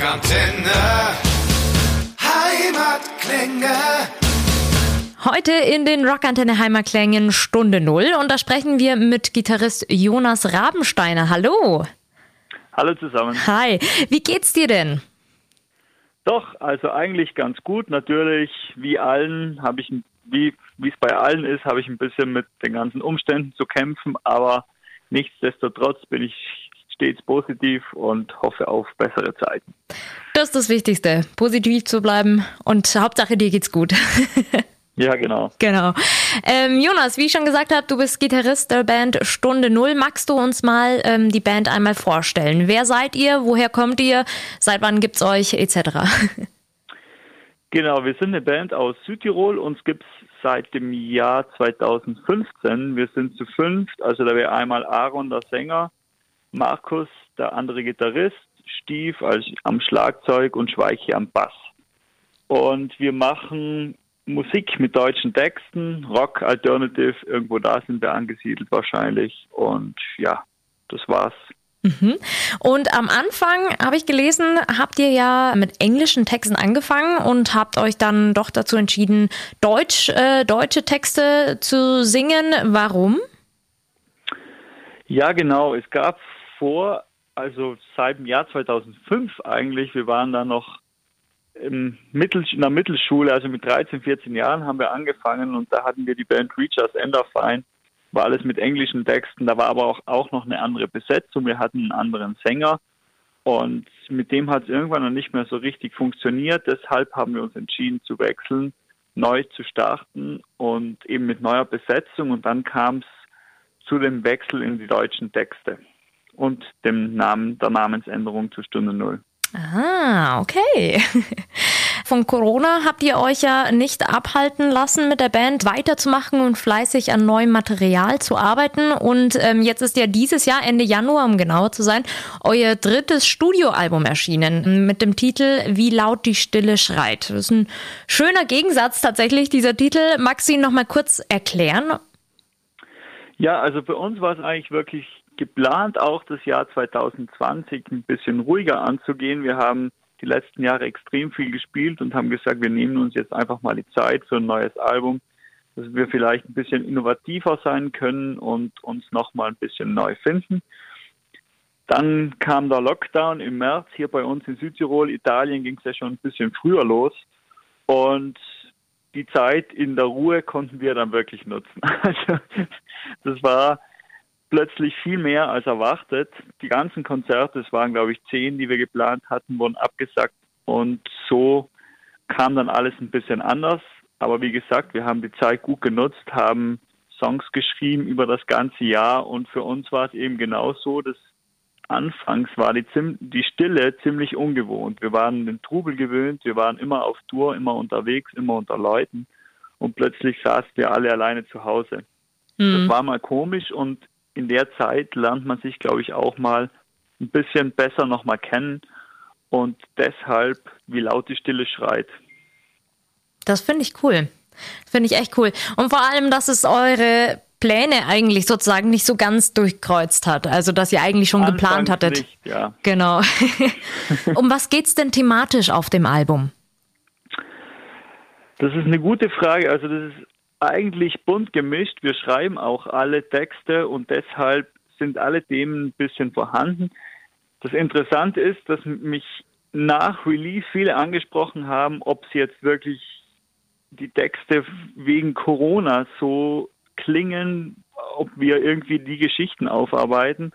Rockantenne. Heimatklänge. Heute in den Rockantenne Heimatklängen Stunde Null und da sprechen wir mit Gitarrist Jonas Rabensteiner. Hallo. Hallo zusammen. Hi. Wie geht's dir denn? Doch, also eigentlich ganz gut. Natürlich, wie allen, habe ich, wie wie es bei allen ist, habe ich ein bisschen mit den ganzen Umständen zu kämpfen, aber nichtsdestotrotz bin ich stets positiv und hoffe auf bessere Zeiten. Das ist das Wichtigste, positiv zu bleiben und Hauptsache dir geht's gut. Ja, genau. Genau. Ähm, Jonas, wie ich schon gesagt habe, du bist Gitarrist der Band Stunde Null. Magst du uns mal ähm, die Band einmal vorstellen? Wer seid ihr? Woher kommt ihr? Seit wann gibt's euch? Etc. Genau, wir sind eine Band aus Südtirol. Uns gibt's seit dem Jahr 2015. Wir sind zu fünft. Also da wäre einmal Aaron, der Sänger, Markus, der andere Gitarrist, Stief als, am Schlagzeug und Schweiche am Bass. Und wir machen Musik mit deutschen Texten, Rock, Alternative, irgendwo da sind wir angesiedelt wahrscheinlich. Und ja, das war's. Mhm. Und am Anfang habe ich gelesen, habt ihr ja mit englischen Texten angefangen und habt euch dann doch dazu entschieden, Deutsch, äh, deutsche Texte zu singen. Warum? Ja, genau. Es gab vor, also seit dem Jahr 2005 eigentlich, wir waren da noch im Mittel, in der Mittelschule, also mit 13, 14 Jahren haben wir angefangen und da hatten wir die Band Reachers Enderfine. War alles mit englischen Texten, da war aber auch, auch noch eine andere Besetzung. Wir hatten einen anderen Sänger und mit dem hat es irgendwann noch nicht mehr so richtig funktioniert. Deshalb haben wir uns entschieden zu wechseln, neu zu starten und eben mit neuer Besetzung. Und dann kam es zu dem Wechsel in die deutschen Texte und dem Namen, der Namensänderung zu Stunde Null. Ah, okay. Von Corona habt ihr euch ja nicht abhalten lassen, mit der Band weiterzumachen und fleißig an neuem Material zu arbeiten. Und ähm, jetzt ist ja dieses Jahr, Ende Januar, um genauer zu sein, euer drittes Studioalbum erschienen mit dem Titel Wie laut die Stille schreit. Das ist ein schöner Gegensatz tatsächlich, dieser Titel. Magst du ihn noch mal kurz erklären? Ja, also für uns war es eigentlich wirklich geplant, auch das Jahr 2020 ein bisschen ruhiger anzugehen. Wir haben die letzten Jahre extrem viel gespielt und haben gesagt, wir nehmen uns jetzt einfach mal die Zeit für ein neues Album, dass wir vielleicht ein bisschen innovativer sein können und uns nochmal ein bisschen neu finden. Dann kam der Lockdown im März hier bei uns in Südtirol. Italien ging es ja schon ein bisschen früher los. Und die Zeit in der Ruhe konnten wir dann wirklich nutzen. Also das war plötzlich viel mehr als erwartet. Die ganzen Konzerte, es waren glaube ich zehn, die wir geplant hatten, wurden abgesagt und so kam dann alles ein bisschen anders. Aber wie gesagt, wir haben die Zeit gut genutzt, haben Songs geschrieben über das ganze Jahr und für uns war es eben genau so, dass anfangs war die, die Stille ziemlich ungewohnt. Wir waren den Trubel gewöhnt, wir waren immer auf Tour, immer unterwegs, immer unter Leuten und plötzlich saßen wir alle alleine zu Hause. Mhm. Das war mal komisch und in der Zeit lernt man sich, glaube ich, auch mal ein bisschen besser nochmal kennen und deshalb, wie laut die Stille schreit. Das finde ich cool. Finde ich echt cool. Und vor allem, dass es eure Pläne eigentlich sozusagen nicht so ganz durchkreuzt hat. Also, dass ihr eigentlich schon Anfangs geplant hattet. Nicht, ja. Genau. um was geht's denn thematisch auf dem Album? Das ist eine gute Frage. Also, das ist eigentlich bunt gemischt. Wir schreiben auch alle Texte und deshalb sind alle Themen ein bisschen vorhanden. Das Interessante ist, dass mich nach Release viele angesprochen haben, ob sie jetzt wirklich die Texte wegen Corona so klingen, ob wir irgendwie die Geschichten aufarbeiten.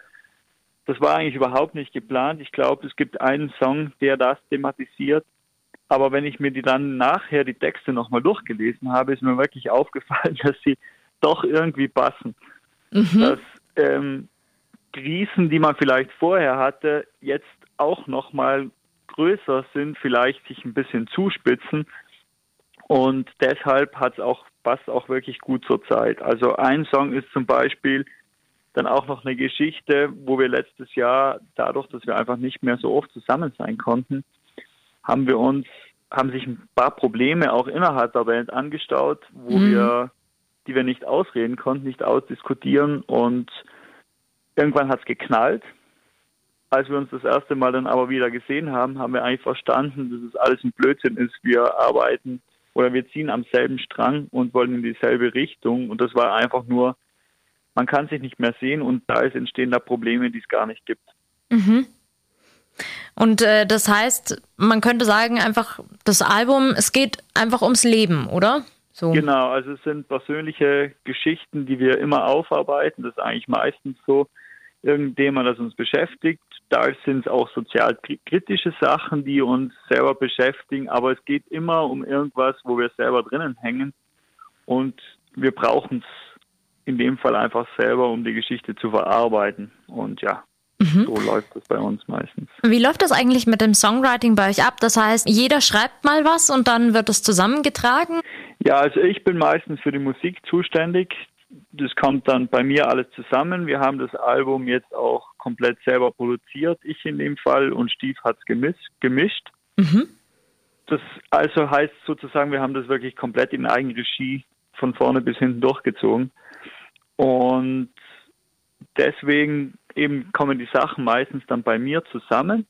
Das war eigentlich überhaupt nicht geplant. Ich glaube, es gibt einen Song, der das thematisiert. Aber wenn ich mir die dann nachher die Texte nochmal durchgelesen habe, ist mir wirklich aufgefallen, dass sie doch irgendwie passen. Mhm. Dass ähm, Krisen, die man vielleicht vorher hatte, jetzt auch nochmal größer sind, vielleicht sich ein bisschen zuspitzen. Und deshalb hat es auch, passt auch wirklich gut zur Zeit. Also ein Song ist zum Beispiel dann auch noch eine Geschichte, wo wir letztes Jahr, dadurch, dass wir einfach nicht mehr so oft zusammen sein konnten, haben wir uns, haben sich ein paar Probleme auch innerhalb der Band angestaut, wo mhm. wir, die wir nicht ausreden konnten, nicht ausdiskutieren und irgendwann hat es geknallt. als wir uns das erste Mal dann aber wieder gesehen haben, haben wir eigentlich verstanden, dass es alles ein Blödsinn ist. Wir arbeiten oder wir ziehen am selben Strang und wollen in dieselbe Richtung. Und das war einfach nur, man kann sich nicht mehr sehen und da ist entstehen da Probleme, die es gar nicht gibt. Mhm. Und äh, das heißt, man könnte sagen, einfach das Album, es geht einfach ums Leben, oder? So. Genau, also es sind persönliche Geschichten, die wir immer aufarbeiten. Das ist eigentlich meistens so irgendein das uns beschäftigt. Da sind es auch sozial kritische Sachen, die uns selber beschäftigen, aber es geht immer um irgendwas, wo wir selber drinnen hängen und wir brauchen es in dem Fall einfach selber, um die Geschichte zu verarbeiten. Und ja, Mhm. So läuft es bei uns meistens. Wie läuft das eigentlich mit dem Songwriting bei euch ab? Das heißt, jeder schreibt mal was und dann wird es zusammengetragen? Ja, also ich bin meistens für die Musik zuständig. Das kommt dann bei mir alles zusammen. Wir haben das Album jetzt auch komplett selber produziert, ich in dem Fall, und Steve hat es gemischt. Mhm. Das also heißt sozusagen, wir haben das wirklich komplett in Eigenregie von vorne bis hinten durchgezogen. Und deswegen eben kommen die Sachen meistens dann bei mir zusammen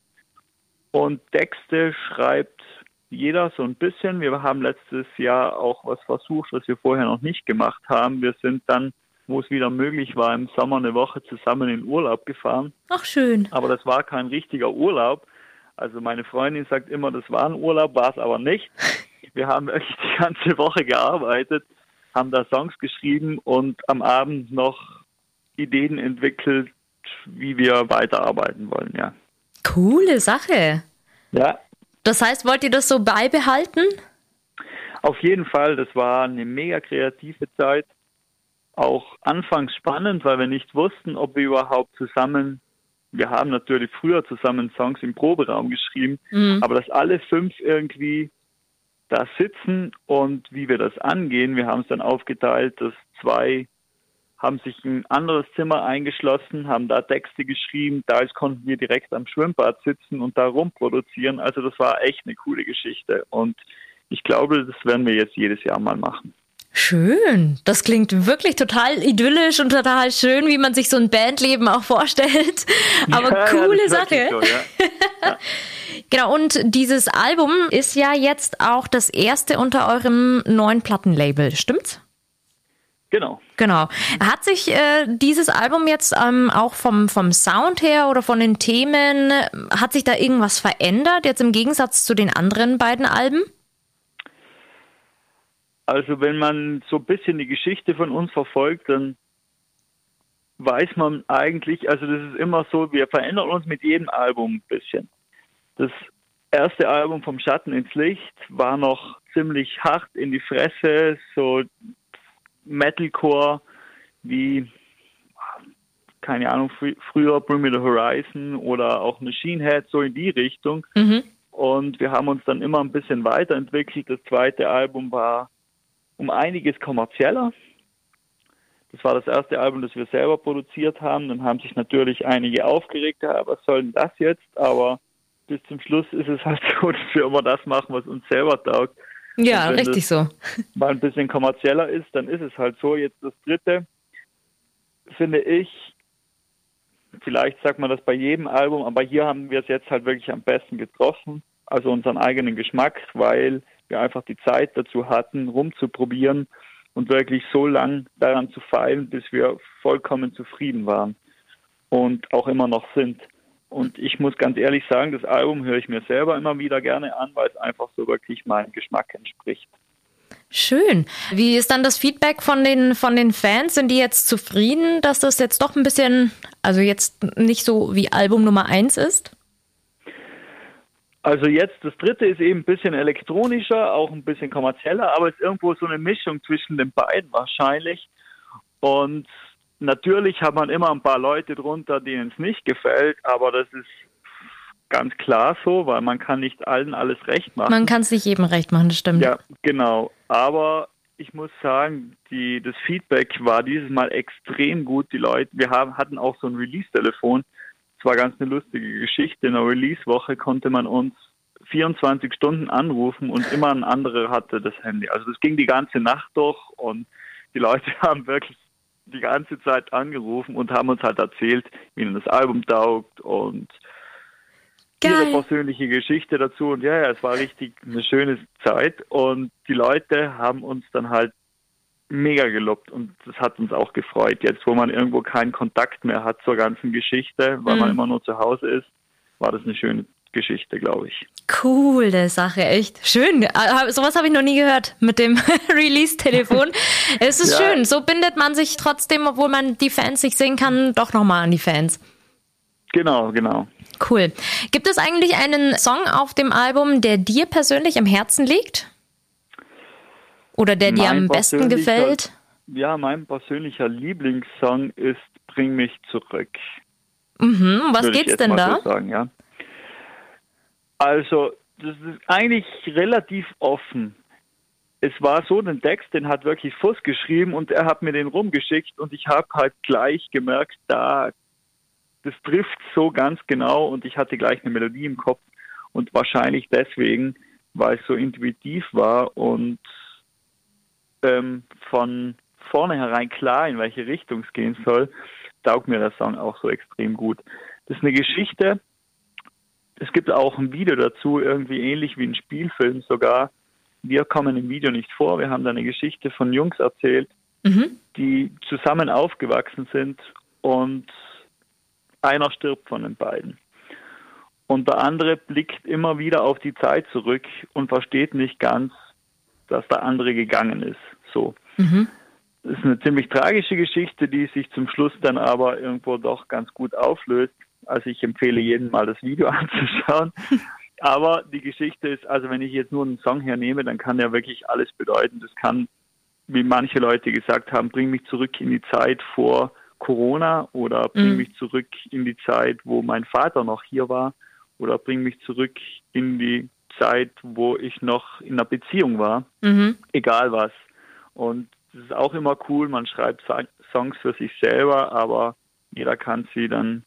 und Texte schreibt jeder so ein bisschen. Wir haben letztes Jahr auch was versucht, was wir vorher noch nicht gemacht haben. Wir sind dann, wo es wieder möglich war, im Sommer eine Woche zusammen in Urlaub gefahren. Ach schön. Aber das war kein richtiger Urlaub. Also meine Freundin sagt immer, das war ein Urlaub, war es aber nicht. Wir haben wirklich die ganze Woche gearbeitet, haben da Songs geschrieben und am Abend noch Ideen entwickelt, wie wir weiterarbeiten wollen, ja. Coole Sache. Ja. Das heißt, wollt ihr das so beibehalten? Auf jeden Fall, das war eine mega kreative Zeit. Auch anfangs spannend, weil wir nicht wussten, ob wir überhaupt zusammen, wir haben natürlich früher zusammen Songs im Proberaum geschrieben, mhm. aber dass alle fünf irgendwie da sitzen und wie wir das angehen, wir haben es dann aufgeteilt, dass zwei haben sich ein anderes Zimmer eingeschlossen, haben da Texte geschrieben. Da konnten wir direkt am Schwimmbad sitzen und da rumproduzieren. Also das war echt eine coole Geschichte. Und ich glaube, das werden wir jetzt jedes Jahr mal machen. Schön. Das klingt wirklich total idyllisch und total schön, wie man sich so ein Bandleben auch vorstellt. Aber ja, coole ja, Sache. So, ja. genau, und dieses Album ist ja jetzt auch das erste unter eurem neuen Plattenlabel, stimmt's? Genau. Genau. Hat sich äh, dieses Album jetzt ähm, auch vom, vom Sound her oder von den Themen, hat sich da irgendwas verändert, jetzt im Gegensatz zu den anderen beiden Alben? Also wenn man so ein bisschen die Geschichte von uns verfolgt, dann weiß man eigentlich, also das ist immer so, wir verändern uns mit jedem Album ein bisschen. Das erste Album vom Schatten ins Licht war noch ziemlich hart in die Fresse, so Metalcore wie, keine Ahnung, fr früher Bring Me the Horizon oder auch Machine Head, so in die Richtung. Mhm. Und wir haben uns dann immer ein bisschen weiterentwickelt. Das zweite Album war um einiges kommerzieller. Das war das erste Album, das wir selber produziert haben. Dann haben sich natürlich einige aufgeregt, ja, was soll denn das jetzt? Aber bis zum Schluss ist es halt so, dass wir immer das machen, was uns selber taugt. Ja, richtig so. Mal ein bisschen kommerzieller ist, dann ist es halt so. Jetzt das dritte, finde ich, vielleicht sagt man das bei jedem Album, aber hier haben wir es jetzt halt wirklich am besten getroffen, also unseren eigenen Geschmack, weil wir einfach die Zeit dazu hatten, rumzuprobieren und wirklich so lang daran zu feilen, bis wir vollkommen zufrieden waren und auch immer noch sind. Und ich muss ganz ehrlich sagen, das Album höre ich mir selber immer wieder gerne an, weil es einfach so wirklich meinem Geschmack entspricht. Schön. Wie ist dann das Feedback von den, von den Fans? Sind die jetzt zufrieden, dass das jetzt doch ein bisschen, also jetzt nicht so wie Album Nummer eins ist? Also jetzt, das dritte ist eben ein bisschen elektronischer, auch ein bisschen kommerzieller, aber es ist irgendwo so eine Mischung zwischen den beiden wahrscheinlich. Und Natürlich hat man immer ein paar Leute drunter, denen es nicht gefällt, aber das ist ganz klar so, weil man kann nicht allen alles recht machen. Man kann es nicht jedem recht machen, das stimmt. Ja, genau. Aber ich muss sagen, die, das Feedback war dieses Mal extrem gut. Die Leute, wir haben, hatten auch so ein Release-Telefon. Es war ganz eine lustige Geschichte. In der Release-Woche konnte man uns 24 Stunden anrufen und immer ein anderer hatte das Handy. Also das ging die ganze Nacht durch und die Leute haben wirklich die ganze Zeit angerufen und haben uns halt erzählt, wie ihnen das Album taugt und Geil. ihre persönliche Geschichte dazu. Und ja, ja, es war richtig eine schöne Zeit. Und die Leute haben uns dann halt mega gelobt und das hat uns auch gefreut. Jetzt, wo man irgendwo keinen Kontakt mehr hat zur ganzen Geschichte, weil mhm. man immer nur zu Hause ist, war das eine schöne Geschichte, glaube ich. Coole Sache, echt. Schön. Äh, sowas habe ich noch nie gehört mit dem Release-Telefon. es ist ja. schön. So bindet man sich trotzdem, obwohl man die Fans nicht sehen kann, doch nochmal an die Fans. Genau, genau. Cool. Gibt es eigentlich einen Song auf dem Album, der dir persönlich am Herzen liegt? Oder der dir am besten gefällt? Ja, mein persönlicher Lieblingssong ist Bring mich zurück. Mhm, was geht's denn da? So sagen, ja. Also, das ist eigentlich relativ offen. Es war so ein Text, den hat wirklich Fuss geschrieben und er hat mir den rumgeschickt und ich habe halt gleich gemerkt, da das trifft so ganz genau und ich hatte gleich eine Melodie im Kopf und wahrscheinlich deswegen, weil es so intuitiv war und ähm, von vornherein klar, in welche Richtung es gehen soll, taugt mir der Song auch so extrem gut. Das ist eine Geschichte. Es gibt auch ein Video dazu, irgendwie ähnlich wie ein Spielfilm sogar. Wir kommen im Video nicht vor. Wir haben da eine Geschichte von Jungs erzählt, mhm. die zusammen aufgewachsen sind und einer stirbt von den beiden. Und der andere blickt immer wieder auf die Zeit zurück und versteht nicht ganz, dass der andere gegangen ist. So. Mhm. Das ist eine ziemlich tragische Geschichte, die sich zum Schluss dann aber irgendwo doch ganz gut auflöst. Also ich empfehle jedem mal das Video anzuschauen. Aber die Geschichte ist, also wenn ich jetzt nur einen Song hernehme, dann kann der wirklich alles bedeuten. Das kann, wie manche Leute gesagt haben, bring mich zurück in die Zeit vor Corona oder bring mhm. mich zurück in die Zeit, wo mein Vater noch hier war oder bring mich zurück in die Zeit, wo ich noch in einer Beziehung war. Mhm. Egal was. Und das ist auch immer cool, man schreibt Songs für sich selber, aber jeder kann sie dann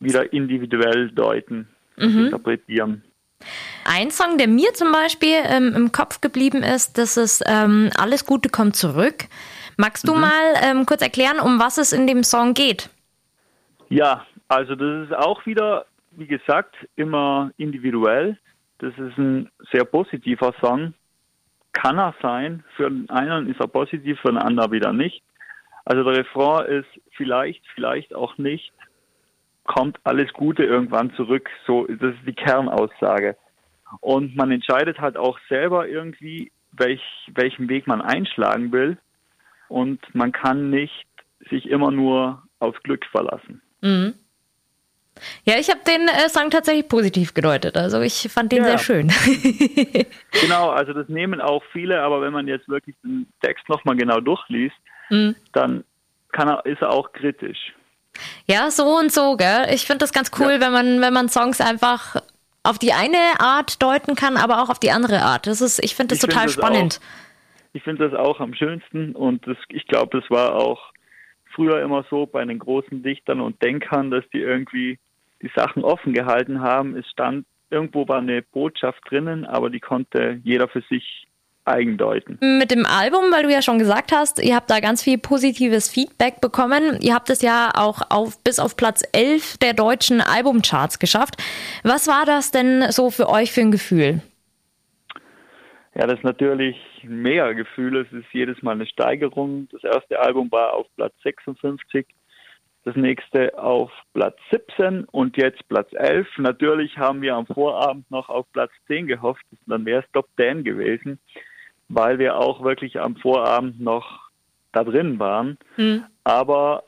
wieder individuell deuten, mhm. interpretieren. Ein Song, der mir zum Beispiel ähm, im Kopf geblieben ist, das ist ähm, Alles Gute kommt zurück. Magst du mhm. mal ähm, kurz erklären, um was es in dem Song geht? Ja, also das ist auch wieder, wie gesagt, immer individuell. Das ist ein sehr positiver Song. Kann er sein. Für den einen ist er positiv, für den anderen wieder nicht. Also der Refrain ist vielleicht, vielleicht auch nicht. Kommt alles Gute irgendwann zurück. So, das ist die Kernaussage. Und man entscheidet halt auch selber irgendwie, welch, welchen Weg man einschlagen will und man kann nicht sich immer nur aufs Glück verlassen. Mhm. Ja, ich habe den äh, Song tatsächlich positiv gedeutet. Also ich fand den ja. sehr schön. genau, also das nehmen auch viele, aber wenn man jetzt wirklich den Text nochmal genau durchliest, mhm. dann er, ist er auch kritisch. Ja, so und so, gell? Ich finde das ganz cool, ja. wenn man, wenn man Songs einfach auf die eine Art deuten kann, aber auch auf die andere Art. Das ist, ich finde das ich total find spannend. Auch, ich finde das auch am schönsten und das, ich glaube, das war auch früher immer so bei den großen Dichtern und Denkern, dass die irgendwie die Sachen offen gehalten haben. Es stand irgendwo war eine Botschaft drinnen, aber die konnte jeder für sich eigendeuten. Mit dem Album, weil du ja schon gesagt hast, ihr habt da ganz viel positives Feedback bekommen. Ihr habt es ja auch auf, bis auf Platz 11 der deutschen Albumcharts geschafft. Was war das denn so für euch für ein Gefühl? Ja, das ist natürlich ein mega Gefühl. Es ist jedes Mal eine Steigerung. Das erste Album war auf Platz 56, das nächste auf Platz 17 und jetzt Platz 11. Natürlich haben wir am Vorabend noch auf Platz 10 gehofft, dann wäre es Top 10 gewesen, weil wir auch wirklich am Vorabend noch da drin waren. Mhm. Aber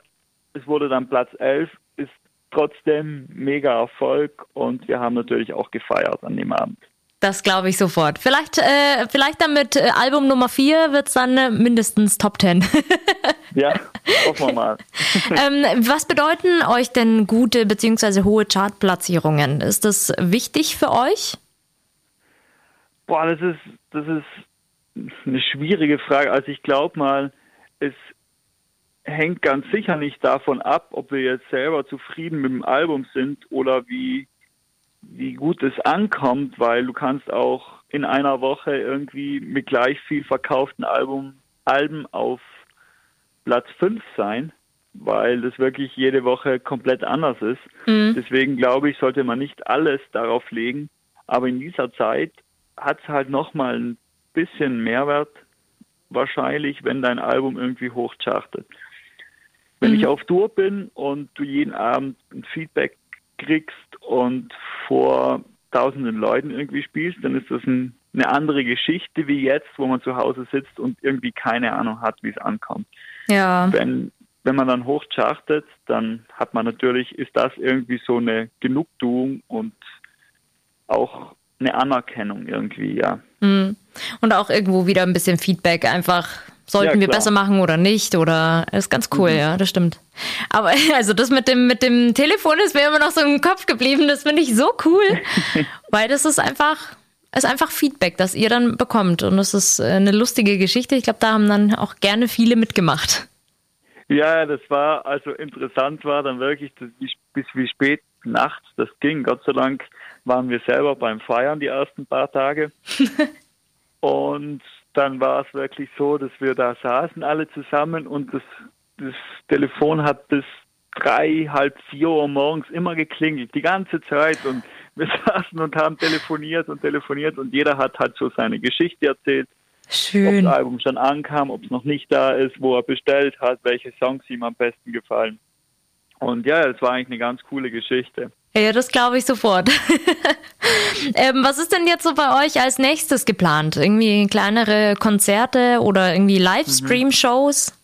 es wurde dann Platz 11, ist trotzdem mega Erfolg und wir haben natürlich auch gefeiert an dem Abend. Das glaube ich sofort. Vielleicht, äh, vielleicht dann mit äh, Album Nummer 4 wird es dann äh, mindestens Top 10. ja, hoffen wir mal. ähm, was bedeuten euch denn gute bzw. hohe Chartplatzierungen? Ist das wichtig für euch? Boah, das ist, das ist eine schwierige Frage. Also ich glaube mal, es hängt ganz sicher nicht davon ab, ob wir jetzt selber zufrieden mit dem Album sind oder wie wie gut es ankommt, weil du kannst auch in einer Woche irgendwie mit gleich viel verkauften Album, Alben auf Platz 5 sein, weil das wirklich jede Woche komplett anders ist. Mhm. Deswegen glaube ich, sollte man nicht alles darauf legen. Aber in dieser Zeit hat es halt nochmal ein bisschen Mehrwert wahrscheinlich, wenn dein Album irgendwie hochchartet. Wenn mhm. ich auf Tour bin und du jeden Abend ein Feedback kriegst und vor tausenden Leuten irgendwie spielst, dann ist das ein, eine andere Geschichte wie jetzt, wo man zu Hause sitzt und irgendwie keine Ahnung hat, wie es ankommt. Ja. Wenn, wenn man dann hochchartet, dann hat man natürlich, ist das irgendwie so eine Genugtuung und auch eine Anerkennung irgendwie, ja. Mhm. Und auch irgendwo wieder ein bisschen Feedback, einfach sollten ja, wir besser machen oder nicht oder ist ganz cool, mhm. ja, das stimmt. Aber also das mit dem mit dem Telefon ist mir immer noch so im Kopf geblieben, das finde ich so cool, weil das ist einfach ist einfach Feedback, das ihr dann bekommt und das ist eine lustige Geschichte. Ich glaube, da haben dann auch gerne viele mitgemacht. Ja, das war also interessant war dann wirklich bis wie spät nachts das ging. Gott sei Dank waren wir selber beim Feiern die ersten paar Tage. und dann war es wirklich so, dass wir da saßen alle zusammen und das, das Telefon hat bis drei, halb vier Uhr morgens immer geklingelt, die ganze Zeit und wir saßen und haben telefoniert und telefoniert und jeder hat halt so seine Geschichte erzählt. Schön. Ob das Album schon ankam, ob es noch nicht da ist, wo er bestellt hat, welche Songs ihm am besten gefallen. Und ja, es war eigentlich eine ganz coole Geschichte. Ja, das glaube ich sofort. ähm, was ist denn jetzt so bei euch als nächstes geplant? Irgendwie kleinere Konzerte oder irgendwie Livestream-Shows?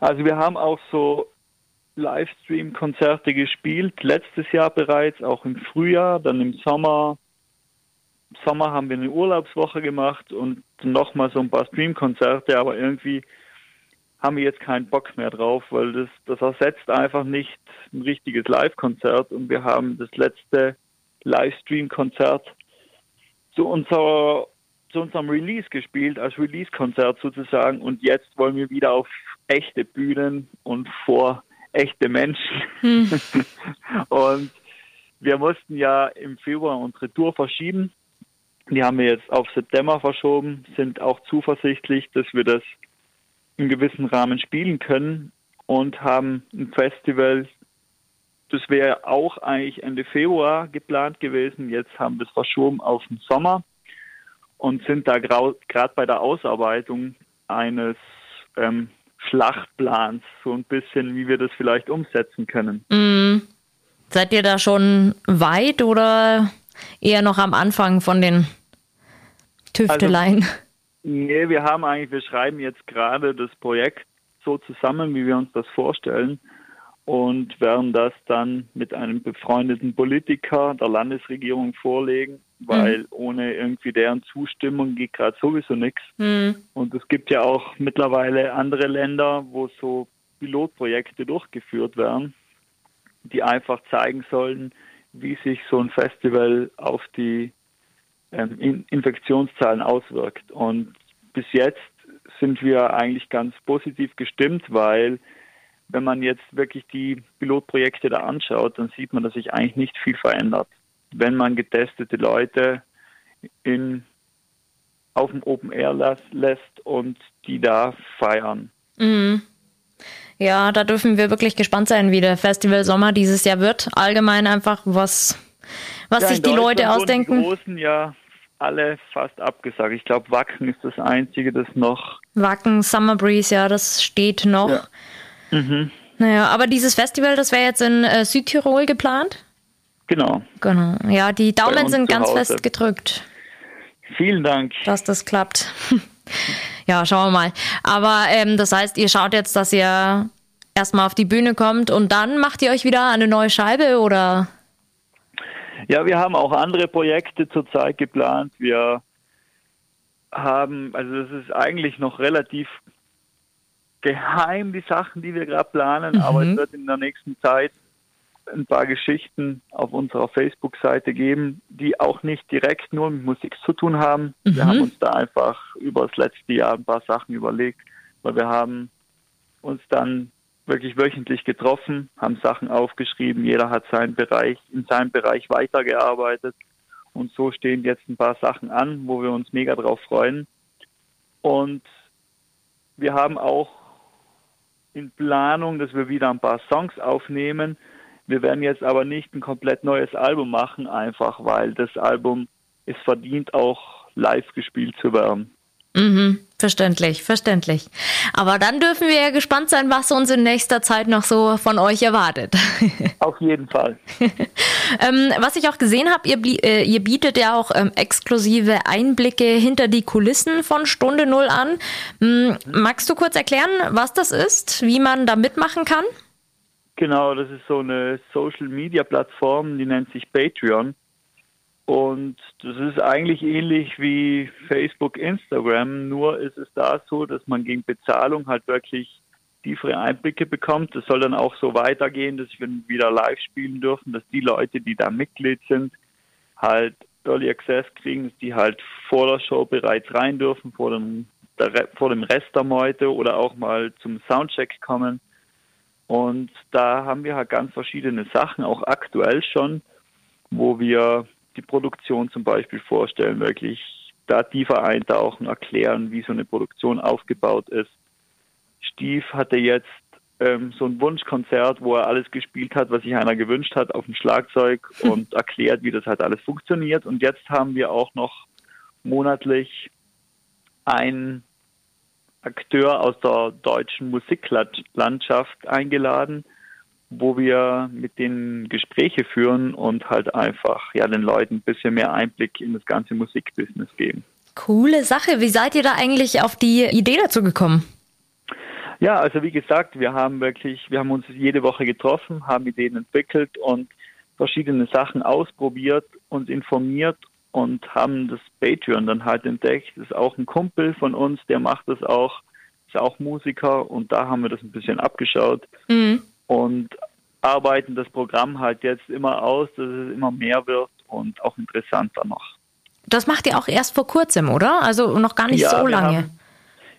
Also wir haben auch so Livestream-Konzerte gespielt, letztes Jahr bereits, auch im Frühjahr, dann im Sommer. Im Sommer haben wir eine Urlaubswoche gemacht und nochmal so ein paar Stream-Konzerte, aber irgendwie haben wir jetzt keinen Bock mehr drauf, weil das, das ersetzt einfach nicht ein richtiges Live-Konzert und wir haben das letzte Livestream-Konzert zu unserer zu unserem Release gespielt, als Release-Konzert sozusagen und jetzt wollen wir wieder auf echte Bühnen und vor echte Menschen. Hm. und wir mussten ja im Februar unsere Tour verschieben. Die haben wir jetzt auf September verschoben, sind auch zuversichtlich, dass wir das im gewissen Rahmen spielen können und haben ein Festival, das wäre auch eigentlich Ende Februar geplant gewesen. Jetzt haben wir es verschoben auf den Sommer und sind da gerade bei der Ausarbeitung eines ähm, Schlachtplans, so ein bisschen, wie wir das vielleicht umsetzen können. Mm. Seid ihr da schon weit oder eher noch am Anfang von den Tüfteleien? Also, Nee, wir haben eigentlich, wir schreiben jetzt gerade das Projekt so zusammen, wie wir uns das vorstellen und werden das dann mit einem befreundeten Politiker der Landesregierung vorlegen, weil mhm. ohne irgendwie deren Zustimmung geht gerade sowieso nichts. Mhm. Und es gibt ja auch mittlerweile andere Länder, wo so Pilotprojekte durchgeführt werden, die einfach zeigen sollen, wie sich so ein Festival auf die Infektionszahlen auswirkt. Und bis jetzt sind wir eigentlich ganz positiv gestimmt, weil wenn man jetzt wirklich die Pilotprojekte da anschaut, dann sieht man, dass sich eigentlich nicht viel verändert. Wenn man getestete Leute in, auf dem Open Air lässt und die da feiern. Mhm. Ja, da dürfen wir wirklich gespannt sein, wie der Festival Sommer dieses Jahr wird. Allgemein einfach, was, was ja, sich die Leute ausdenken. Die großen ja alle fast abgesagt. Ich glaube, Wacken ist das einzige, das noch. Wacken, Summer Breeze, ja, das steht noch. Ja. Mhm. Naja, aber dieses Festival, das wäre jetzt in äh, Südtirol geplant? Genau. Genau. Ja, die Daumen sind ganz fest gedrückt. Vielen Dank. Dass das klappt. ja, schauen wir mal. Aber ähm, das heißt, ihr schaut jetzt, dass ihr erstmal auf die Bühne kommt und dann macht ihr euch wieder eine neue Scheibe oder? Ja, wir haben auch andere Projekte zurzeit geplant. Wir haben, also das ist eigentlich noch relativ geheim, die Sachen, die wir gerade planen, mhm. aber es wird in der nächsten Zeit ein paar Geschichten auf unserer Facebook-Seite geben, die auch nicht direkt nur mit Musik zu tun haben. Mhm. Wir haben uns da einfach über das letzte Jahr ein paar Sachen überlegt, weil wir haben uns dann wirklich wöchentlich getroffen, haben Sachen aufgeschrieben, jeder hat seinen Bereich, in seinem Bereich weitergearbeitet und so stehen jetzt ein paar Sachen an, wo wir uns mega drauf freuen. Und wir haben auch in Planung, dass wir wieder ein paar Songs aufnehmen. Wir werden jetzt aber nicht ein komplett neues Album machen, einfach weil das Album es verdient auch live gespielt zu werden. Mhm, verständlich, verständlich. Aber dann dürfen wir ja gespannt sein, was uns in nächster Zeit noch so von euch erwartet. Auf jeden Fall. ähm, was ich auch gesehen habe, ihr, äh, ihr, bietet ja auch ähm, exklusive Einblicke hinter die Kulissen von Stunde Null an. Ähm, magst du kurz erklären, was das ist, wie man da mitmachen kann? Genau, das ist so eine Social-Media-Plattform, die nennt sich Patreon. Und das ist eigentlich ähnlich wie Facebook, Instagram, nur ist es da so, dass man gegen Bezahlung halt wirklich tiefere Einblicke bekommt. Das soll dann auch so weitergehen, dass wir wieder live spielen dürfen, dass die Leute, die da Mitglied sind, halt Early Access kriegen, dass die halt vor der Show bereits rein dürfen, vor dem, der, vor dem Rest der Meute oder auch mal zum Soundcheck kommen. Und da haben wir halt ganz verschiedene Sachen, auch aktuell schon, wo wir die Produktion zum Beispiel vorstellen, wirklich da tiefer eintauchen, erklären, wie so eine Produktion aufgebaut ist. Stief hatte jetzt ähm, so ein Wunschkonzert, wo er alles gespielt hat, was sich einer gewünscht hat, auf dem Schlagzeug und erklärt, wie das halt alles funktioniert. Und jetzt haben wir auch noch monatlich einen Akteur aus der deutschen Musiklandschaft eingeladen, wo wir mit denen Gespräche führen und halt einfach ja den Leuten ein bisschen mehr Einblick in das ganze Musikbusiness geben. Coole Sache. Wie seid ihr da eigentlich auf die Idee dazu gekommen? Ja, also wie gesagt, wir haben wirklich, wir haben uns jede Woche getroffen, haben Ideen entwickelt und verschiedene Sachen ausprobiert, uns informiert und haben das Patreon dann halt entdeckt. Das ist auch ein Kumpel von uns, der macht das auch, ist auch Musiker und da haben wir das ein bisschen abgeschaut. Mhm und arbeiten das Programm halt jetzt immer aus, dass es immer mehr wird und auch interessanter noch. Das macht ihr auch erst vor kurzem, oder? Also noch gar nicht ja, so lange. Haben,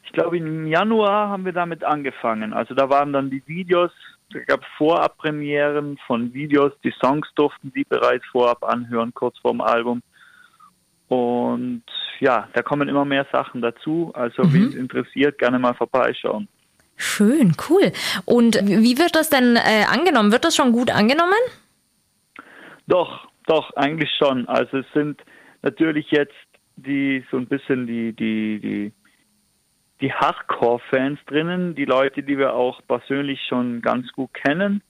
ich glaube, im Januar haben wir damit angefangen. Also da waren dann die Videos, es gab Vorabpremieren von Videos, die Songs durften die bereits vorab anhören, kurz vorm Album. Und ja, da kommen immer mehr Sachen dazu. Also, mhm. wen es interessiert, gerne mal vorbeischauen. Schön, cool. Und wie wird das denn äh, angenommen? Wird das schon gut angenommen? Doch, doch, eigentlich schon. Also es sind natürlich jetzt die so ein bisschen die, die, die, die Hardcore-Fans drinnen, die Leute, die wir auch persönlich schon ganz gut kennen,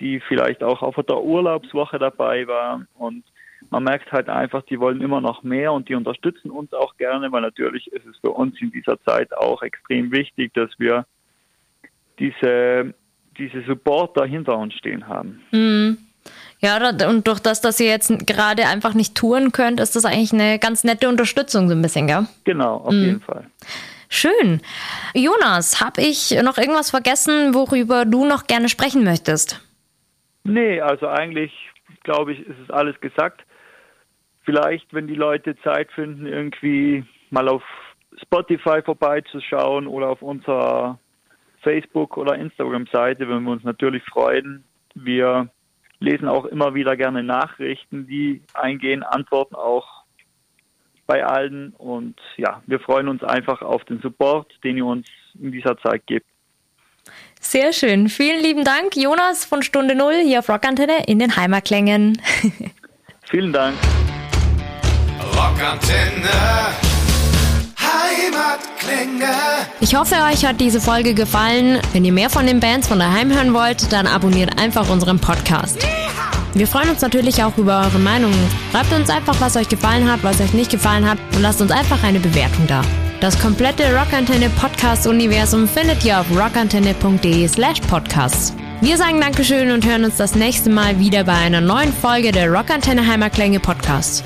die vielleicht auch auf der Urlaubswoche dabei waren und man merkt halt einfach, die wollen immer noch mehr und die unterstützen uns auch gerne, weil natürlich ist es für uns in dieser Zeit auch extrem wichtig, dass wir diese, diese Supporter hinter uns stehen haben. Mhm. Ja, und durch das, dass ihr jetzt gerade einfach nicht touren könnt, ist das eigentlich eine ganz nette Unterstützung so ein bisschen, gell? Genau, auf mhm. jeden Fall. Schön. Jonas, habe ich noch irgendwas vergessen, worüber du noch gerne sprechen möchtest? Nee, also eigentlich, glaube ich, ist es alles gesagt. Vielleicht, wenn die Leute Zeit finden, irgendwie mal auf Spotify vorbeizuschauen oder auf unserer Facebook- oder Instagram-Seite, würden wir uns natürlich freuen. Wir lesen auch immer wieder gerne Nachrichten, die eingehen, antworten auch bei allen und ja, wir freuen uns einfach auf den Support, den ihr uns in dieser Zeit gibt. Sehr schön. Vielen lieben Dank, Jonas von Stunde Null hier auf Rockantenne in den Heimatklängen. Vielen Dank. Rockantenne. Ich hoffe, euch hat diese Folge gefallen. Wenn ihr mehr von den Bands von daheim hören wollt, dann abonniert einfach unseren Podcast. Wir freuen uns natürlich auch über eure Meinungen. Schreibt uns einfach, was euch gefallen hat, was euch nicht gefallen hat und lasst uns einfach eine Bewertung da. Das komplette Rockantenne Podcast Universum findet ihr auf rockantenne.de slash podcasts. Wir sagen Dankeschön und hören uns das nächste Mal wieder bei einer neuen Folge der Rockantenne Heimatklänge Podcast.